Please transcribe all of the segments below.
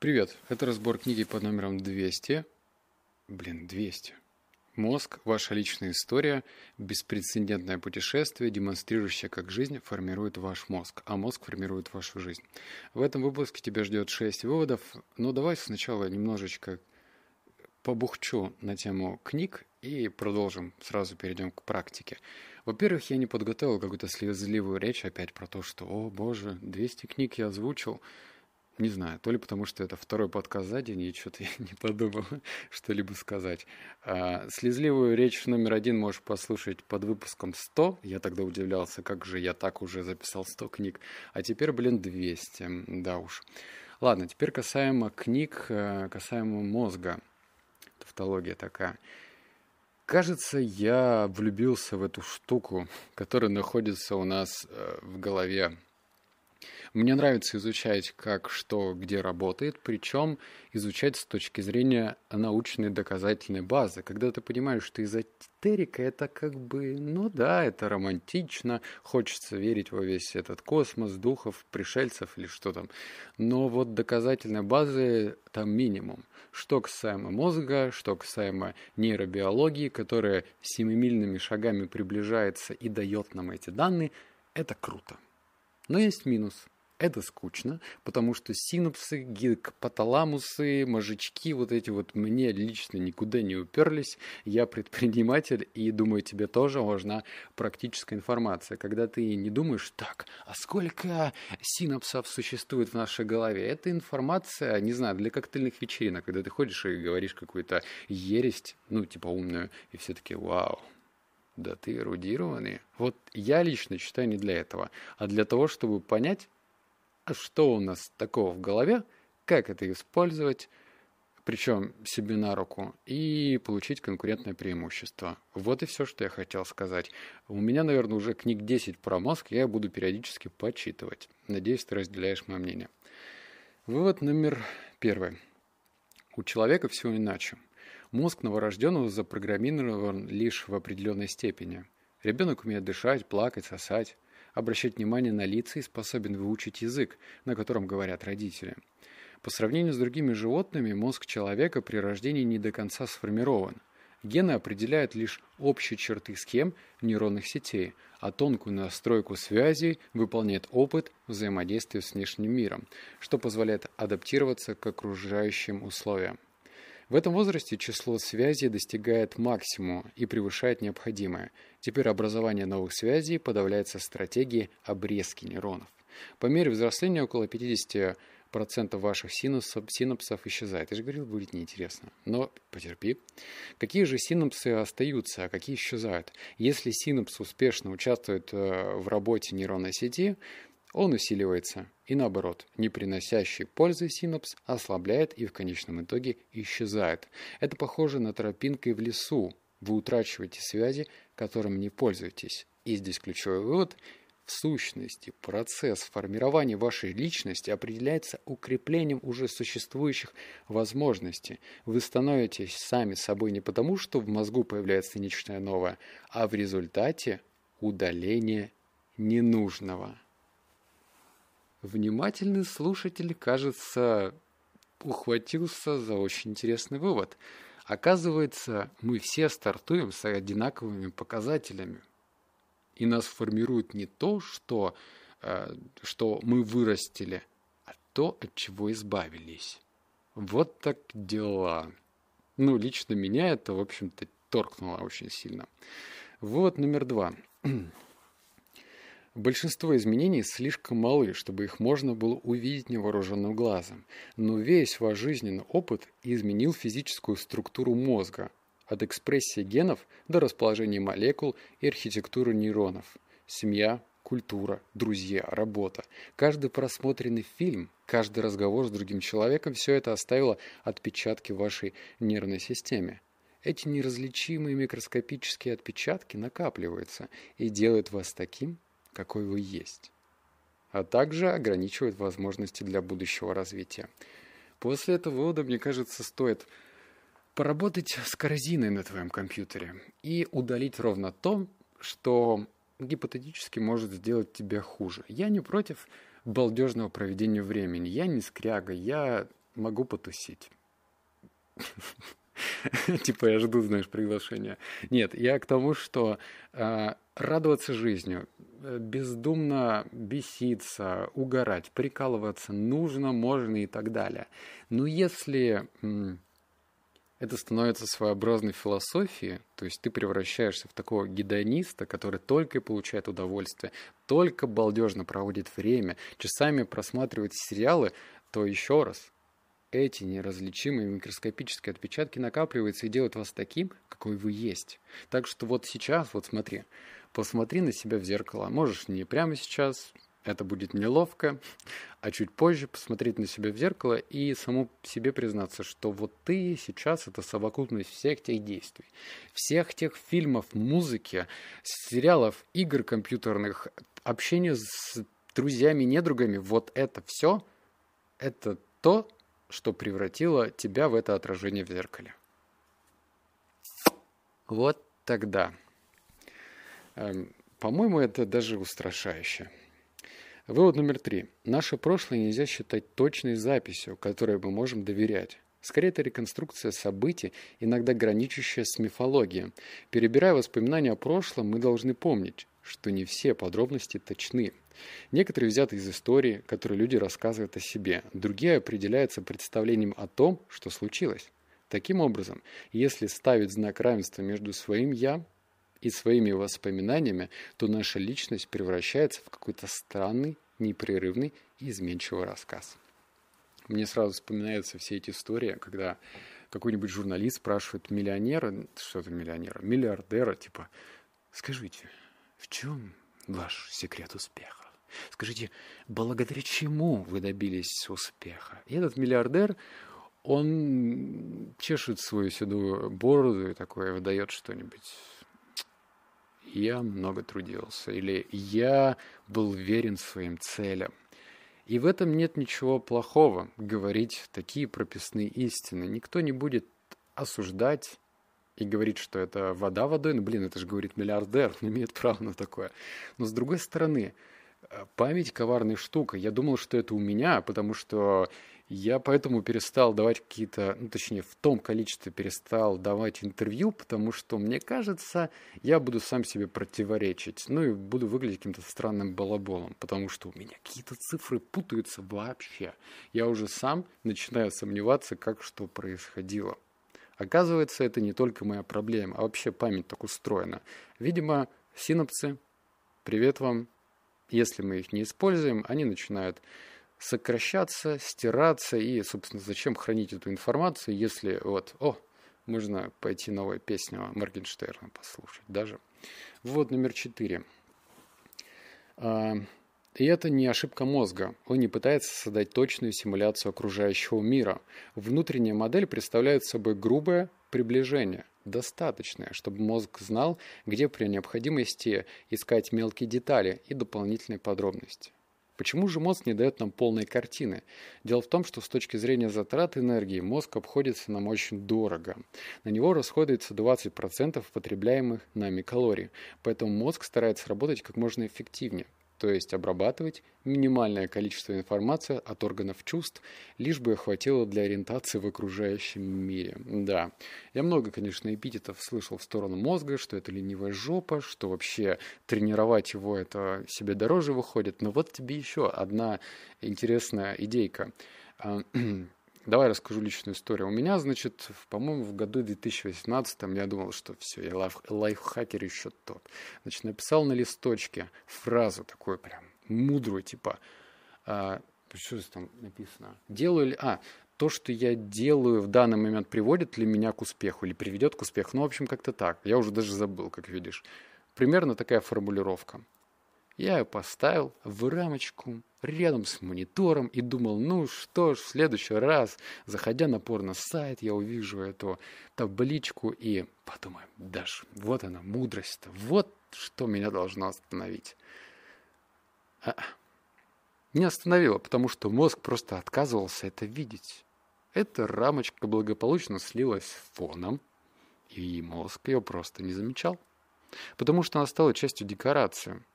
Привет, это разбор книги под номером 200. Блин, 200. Мозг – ваша личная история, беспрецедентное путешествие, демонстрирующее, как жизнь формирует ваш мозг, а мозг формирует вашу жизнь. В этом выпуске тебя ждет 6 выводов, но давай сначала немножечко побухчу на тему книг и продолжим, сразу перейдем к практике. Во-первых, я не подготовил какую-то слезливую речь опять про то, что, о боже, 200 книг я озвучил – не знаю, то ли потому, что это второй подкаст за день, и что-то я не подумал что-либо сказать. А, слезливую речь номер один можешь послушать под выпуском 100. Я тогда удивлялся, как же я так уже записал 100 книг. А теперь, блин, 200. Да уж. Ладно, теперь касаемо книг, э, касаемо мозга. Тавтология такая. Кажется, я влюбился в эту штуку, которая находится у нас э, в голове мне нравится изучать, как что где работает, причем изучать с точки зрения научной доказательной базы. Когда ты понимаешь, что эзотерика это как бы, ну да, это романтично, хочется верить во весь этот космос, духов, пришельцев или что там. Но вот доказательной базы там минимум. Что касаемо мозга, что касаемо нейробиологии, которая семимильными шагами приближается и дает нам эти данные, это круто. Но есть минус. Это скучно, потому что синапсы, гипоталамусы, мозжечки, вот эти вот мне лично никуда не уперлись. Я предприниматель, и думаю, тебе тоже важна практическая информация. Когда ты не думаешь, так, а сколько синапсов существует в нашей голове? Это информация, не знаю, для коктейльных вечеринок, когда ты ходишь и говоришь какую-то ересть, ну, типа умную, и все таки вау, да ты эрудированный. Вот я лично считаю не для этого, а для того, чтобы понять, что у нас такого в голове, как это использовать, причем себе на руку, и получить конкурентное преимущество. Вот и все, что я хотел сказать. У меня, наверное, уже книг 10 про мозг, я буду периодически почитывать. Надеюсь, ты разделяешь мое мнение. Вывод номер первый. У человека все иначе. Мозг новорожденного запрограммирован лишь в определенной степени. Ребенок умеет дышать, плакать, сосать, обращать внимание на лица и способен выучить язык, на котором говорят родители. По сравнению с другими животными, мозг человека при рождении не до конца сформирован. Гены определяют лишь общие черты схем нейронных сетей, а тонкую настройку связей выполняет опыт взаимодействия с внешним миром, что позволяет адаптироваться к окружающим условиям. В этом возрасте число связей достигает максимума и превышает необходимое. Теперь образование новых связей подавляется стратегией обрезки нейронов. По мере взросления около 50% ваших синапсов, синапсов исчезает. Я же говорил, будет неинтересно. Но потерпи. Какие же синапсы остаются, а какие исчезают? Если синапс успешно участвует э, в работе нейронной сети, он усиливается, и наоборот, не приносящий пользы синапс ослабляет и в конечном итоге исчезает. Это похоже на тропинкой в лесу. Вы утрачиваете связи, которым не пользуетесь. И здесь ключевой вывод – в сущности, процесс формирования вашей личности определяется укреплением уже существующих возможностей. Вы становитесь сами собой не потому, что в мозгу появляется нечто новое, а в результате удаления ненужного. Внимательный слушатель, кажется, ухватился за очень интересный вывод. Оказывается, мы все стартуем с одинаковыми показателями. И нас формирует не то, что, э, что мы вырастили, а то, от чего избавились. Вот так дела. Ну, лично меня это, в общем-то, торкнуло очень сильно. Вот номер два. Большинство изменений слишком малы, чтобы их можно было увидеть невооруженным глазом, но весь ваш жизненный опыт изменил физическую структуру мозга, от экспрессии генов до расположения молекул и архитектуры нейронов. Семья, культура, друзья, работа. Каждый просмотренный фильм, каждый разговор с другим человеком – все это оставило отпечатки в вашей нервной системе. Эти неразличимые микроскопические отпечатки накапливаются и делают вас таким, какой вы есть, а также ограничивает возможности для будущего развития. После этого вывода, мне кажется, стоит поработать с корзиной на твоем компьютере и удалить ровно то, что гипотетически может сделать тебя хуже. Я не против балдежного проведения времени. Я не скряга, я могу потусить. Типа я жду, знаешь, приглашения. Нет, я к тому, что э, радоваться жизнью, бездумно беситься, угорать, прикалываться нужно, можно и так далее. Но если это становится своеобразной философией, то есть ты превращаешься в такого гедониста, который только и получает удовольствие, только балдежно проводит время, часами просматривает сериалы, то еще раз, эти неразличимые микроскопические отпечатки накапливаются и делают вас таким, какой вы есть. Так что вот сейчас, вот смотри, посмотри на себя в зеркало. Можешь не прямо сейчас, это будет неловко, а чуть позже посмотреть на себя в зеркало и саму себе признаться, что вот ты сейчас это совокупность всех тех действий, всех тех фильмов, музыки, сериалов, игр компьютерных, общения с друзьями, недругами, вот это все, это то, что превратило тебя в это отражение в зеркале. Вот тогда. Эм, по-моему, это даже устрашающе. Вывод номер три. Наше прошлое нельзя считать точной записью, которой мы можем доверять. Скорее, это реконструкция событий, иногда граничащая с мифологией. Перебирая воспоминания о прошлом, мы должны помнить, что не все подробности точны. Некоторые взяты из истории, которые люди рассказывают о себе, другие определяются представлением о том, что случилось. Таким образом, если ставить знак равенства между своим «я» и своими воспоминаниями, то наша личность превращается в какой-то странный, непрерывный и изменчивый рассказ. Мне сразу вспоминаются все эти истории, когда какой-нибудь журналист спрашивает миллионера, что-то миллионера, миллиардера, типа, скажите, в чем ваш секрет успеха? Скажите, благодаря чему вы добились успеха? И этот миллиардер, он чешет свою седую бороду и такое выдает что-нибудь. Я много трудился, или я был верен своим целям. И в этом нет ничего плохого, говорить такие прописные истины. Никто не будет осуждать и говорит, что это вода водой, ну, блин, это же говорит миллиардер, он имеет право на такое. Но с другой стороны, э, память коварная штука. Я думал, что это у меня, потому что я поэтому перестал давать какие-то, ну, точнее, в том количестве перестал давать интервью, потому что, мне кажется, я буду сам себе противоречить, ну, и буду выглядеть каким-то странным балаболом, потому что у меня какие-то цифры путаются вообще. Я уже сам начинаю сомневаться, как что происходило. Оказывается, это не только моя проблема, а вообще память так устроена. Видимо, синапсы, привет вам, если мы их не используем, они начинают сокращаться, стираться, и, собственно, зачем хранить эту информацию, если вот, о, можно пойти новую песню Моргенштерна послушать даже. Вот номер четыре. А, и это не ошибка мозга. Он не пытается создать точную симуляцию окружающего мира. Внутренняя модель представляет собой грубое приближение, достаточное, чтобы мозг знал, где при необходимости искать мелкие детали и дополнительные подробности. Почему же мозг не дает нам полной картины? Дело в том, что с точки зрения затрат энергии мозг обходится нам очень дорого. На него расходуется 20% потребляемых нами калорий, поэтому мозг старается работать как можно эффективнее то есть обрабатывать минимальное количество информации от органов чувств, лишь бы хватило для ориентации в окружающем мире. Да, я много, конечно, эпитетов слышал в сторону мозга, что это ленивая жопа, что вообще тренировать его это себе дороже выходит. Но вот тебе еще одна интересная идейка. Давай расскажу личную историю. У меня, значит, по-моему, в году 2018 я думал, что все, я лайф, лайфхакер еще тот. Значит, написал на листочке фразу такую прям мудрую, типа, а, что здесь там написано? Делаю ли... А, то, что я делаю в данный момент, приводит ли меня к успеху или приведет к успеху. Ну, в общем, как-то так. Я уже даже забыл, как видишь. Примерно такая формулировка. Я ее поставил в рамочку рядом с монитором и думал, ну что ж, в следующий раз, заходя на порно-сайт, я увижу эту табличку и подумаю, даже вот она, мудрость вот что меня должно остановить. А, не остановило, потому что мозг просто отказывался это видеть. Эта рамочка благополучно слилась фоном, и мозг ее просто не замечал, потому что она стала частью декорации –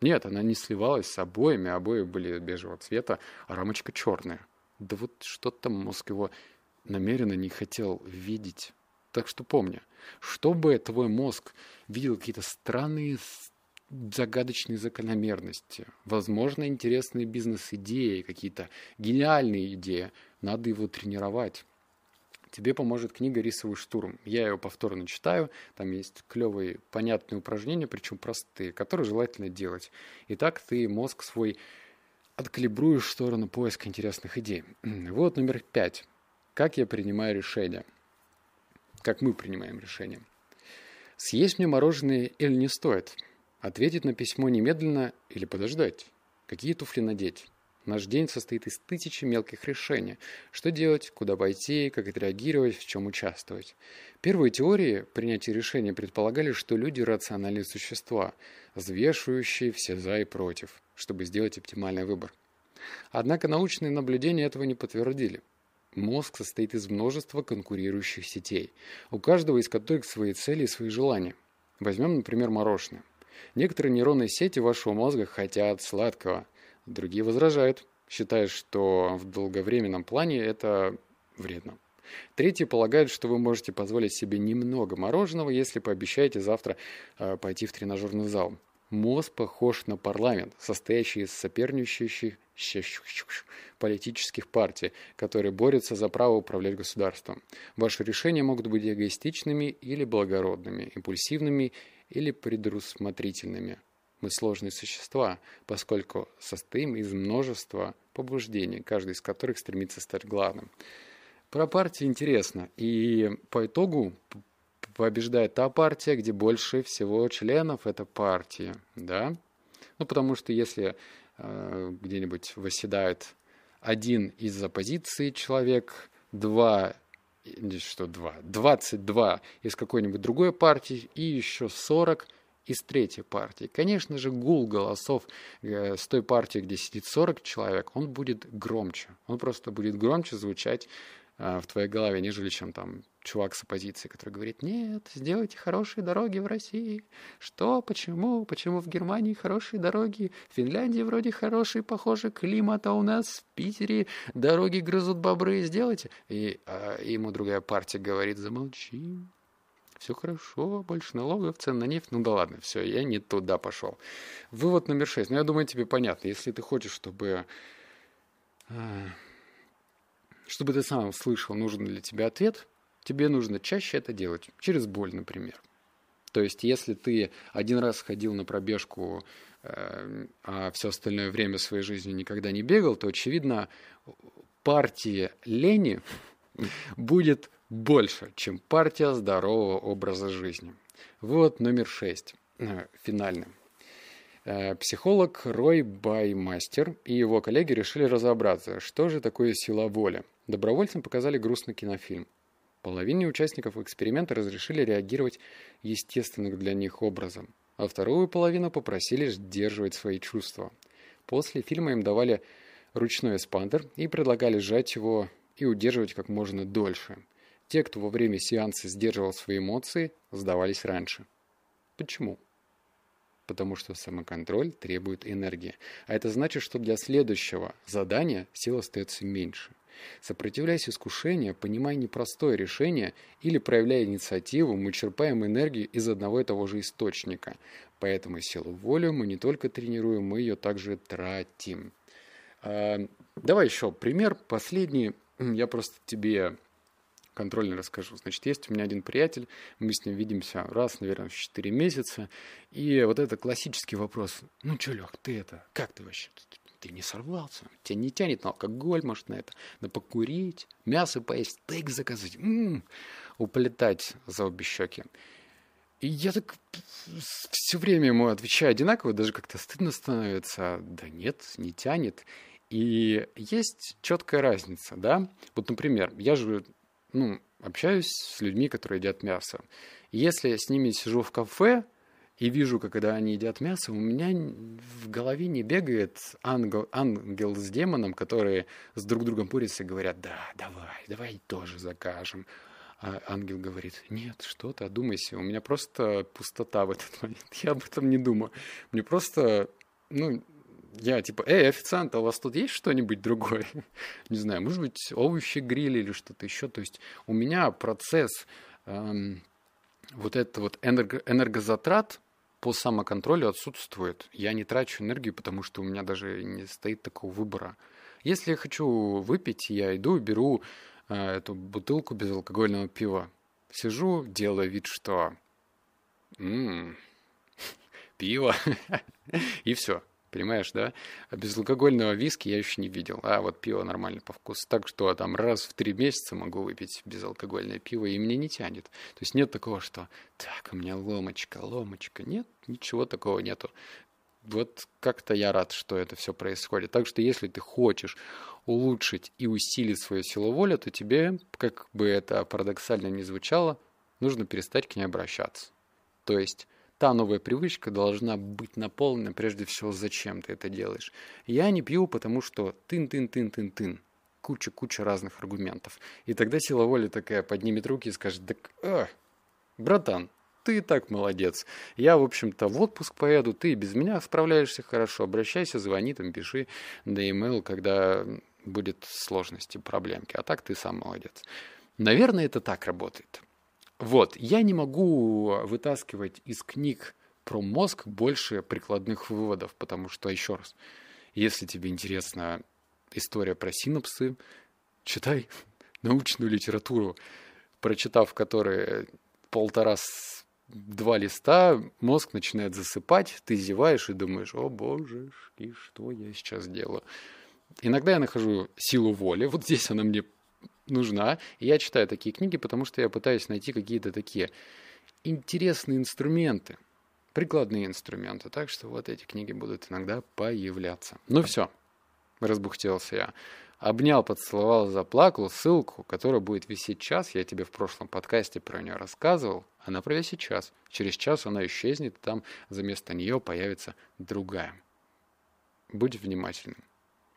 нет, она не сливалась с обоями, обои были бежевого цвета, а рамочка черная. Да вот что-то мозг его намеренно не хотел видеть. Так что помни, чтобы твой мозг видел какие-то странные загадочные закономерности, возможно, интересные бизнес-идеи, какие-то гениальные идеи, надо его тренировать. Тебе поможет книга «Рисовый штурм». Я ее повторно читаю. Там есть клевые, понятные упражнения, причем простые, которые желательно делать. И так ты мозг свой откалибруешь в сторону поиска интересных идей. Вот номер пять. Как я принимаю решения? Как мы принимаем решения? Съесть мне мороженое или не стоит? Ответить на письмо немедленно или подождать? Какие туфли надеть? Наш день состоит из тысячи мелких решений. Что делать, куда пойти, как отреагировать, в чем участвовать. Первые теории принятия решений предполагали, что люди – рациональные существа, взвешивающие все «за» и «против», чтобы сделать оптимальный выбор. Однако научные наблюдения этого не подтвердили. Мозг состоит из множества конкурирующих сетей, у каждого из которых свои цели и свои желания. Возьмем, например, мороженое. Некоторые нейронные сети вашего мозга хотят сладкого, другие возражают, считая, что в долговременном плане это вредно. Третьи полагают, что вы можете позволить себе немного мороженого, если пообещаете завтра э, пойти в тренажерный зал. Мозг похож на парламент, состоящий из соперничающих политических партий, которые борются за право управлять государством. Ваши решения могут быть эгоистичными или благородными, импульсивными или предусмотрительными. Мы сложные существа, поскольку состоим из множества побуждений, каждый из которых стремится стать главным. Про партии интересно. И по итогу побеждает та партия, где больше всего членов этой партии. Да? Ну, потому что если э, где-нибудь восседает один из оппозиции человек, два что два, 22 из какой-нибудь другой партии и еще 40 из третьей партии. Конечно же, гул голосов э, с той партии, где сидит 40 человек, он будет громче. Он просто будет громче звучать э, в твоей голове, нежели чем там чувак с оппозиции, который говорит, нет, сделайте хорошие дороги в России. Что, почему, почему в Германии хорошие дороги, в Финляндии вроде хороший, похоже, климат, а у нас в Питере дороги грызут бобры, сделайте. И а, ему другая партия говорит, замолчи, все хорошо, больше налогов, цен на нефть. Ну да ладно, все, я не туда пошел. Вывод номер шесть. Ну, я думаю, тебе понятно. Если ты хочешь, чтобы... А, чтобы ты сам услышал нужный для тебя ответ, тебе нужно чаще это делать. Через боль, например. То есть, если ты один раз ходил на пробежку, э, а все остальное время своей жизни никогда не бегал, то, очевидно, партия лени будет больше, чем партия здорового образа жизни. Вывод номер шесть, э, финальный. Э, психолог Рой Баймастер и его коллеги решили разобраться, что же такое сила воли. Добровольцам показали грустный кинофильм. Половине участников эксперимента разрешили реагировать естественным для них образом, а вторую половину попросили сдерживать свои чувства. После фильма им давали ручной эспандер и предлагали сжать его и удерживать как можно дольше – те, кто во время сеанса сдерживал свои эмоции, сдавались раньше. Почему? Потому что самоконтроль требует энергии. А это значит, что для следующего задания сил остается меньше. Сопротивляясь искушению, понимая непростое решение или проявляя инициативу, мы черпаем энергию из одного и того же источника. Поэтому силу воли мы не только тренируем, мы ее также тратим. А, давай еще пример. Последний. Я просто тебе контрольно расскажу. Значит, есть у меня один приятель, мы с ним видимся раз, наверное, в 4 месяца, и вот это классический вопрос. Ну что, Лех, ты это, как ты вообще? Ты не сорвался? Тебя не тянет на алкоголь, может, на это? На покурить, мясо поесть, стейк заказать, м-м, уплетать за обе щеки. И я так все время ему отвечаю одинаково, даже как-то стыдно становится. Да нет, не тянет. И есть четкая разница, да? Вот, например, я же ну, общаюсь с людьми, которые едят мясо. И если я с ними сижу в кафе и вижу, как когда они едят мясо, у меня в голове не бегает ангел, ангел с демоном, которые с друг другом борются и говорят, да, давай, давай тоже закажем. А ангел говорит, нет, что ты, одумайся, у меня просто пустота в этот момент, я об этом не думаю. Мне просто, ну, я типа, эй, официант, а у вас тут есть что-нибудь другое? Не знаю, может быть, овощи гриль или что-то еще. То есть у меня процесс эм, вот это вот энерго, энергозатрат по самоконтролю отсутствует. Я не трачу энергию, потому что у меня даже не стоит такого выбора. Если я хочу выпить, я иду и беру э, эту бутылку безалкогольного пива. Сижу, делаю вид, что м-м, пиво, и все. Понимаешь, да? А безалкогольного виски я еще не видел. А вот пиво нормально по вкусу. Так что там раз в три месяца могу выпить безалкогольное пиво, и мне не тянет. То есть нет такого, что так, у меня ломочка, ломочка. Нет, ничего такого нету. Вот как-то я рад, что это все происходит. Так что если ты хочешь улучшить и усилить свою силу воли, то тебе, как бы это парадоксально не звучало, нужно перестать к ней обращаться. То есть та новая привычка должна быть наполнена прежде всего, зачем ты это делаешь. Я не пью, потому что тын-тын-тын-тын-тын. Куча-куча разных аргументов. И тогда сила воли такая поднимет руки и скажет, так, э, братан, ты и так молодец. Я, в общем-то, в отпуск поеду, ты без меня справляешься хорошо. Обращайся, звони, там, пиши на e-mail, когда будет сложности, проблемки. А так ты сам молодец. Наверное, это так работает. Вот, я не могу вытаскивать из книг про мозг больше прикладных выводов, потому что, еще раз, если тебе интересна история про синапсы, читай научную литературу, прочитав которой полтора два листа, мозг начинает засыпать, ты зеваешь и думаешь, о боже, и что я сейчас делаю? Иногда я нахожу силу воли, вот здесь она мне нужна. И я читаю такие книги, потому что я пытаюсь найти какие-то такие интересные инструменты, прикладные инструменты. Так что вот эти книги будут иногда появляться. Ну все, разбухтелся я. Обнял, поцеловал, заплакал. Ссылку, которая будет висеть час, я тебе в прошлом подкасте про нее рассказывал. Она провисит час. Через час она исчезнет, и там вместо нее появится другая. Будь внимательным.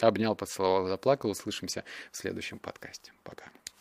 Обнял, поцеловал, заплакал. Услышимся в следующем подкасте. Пока.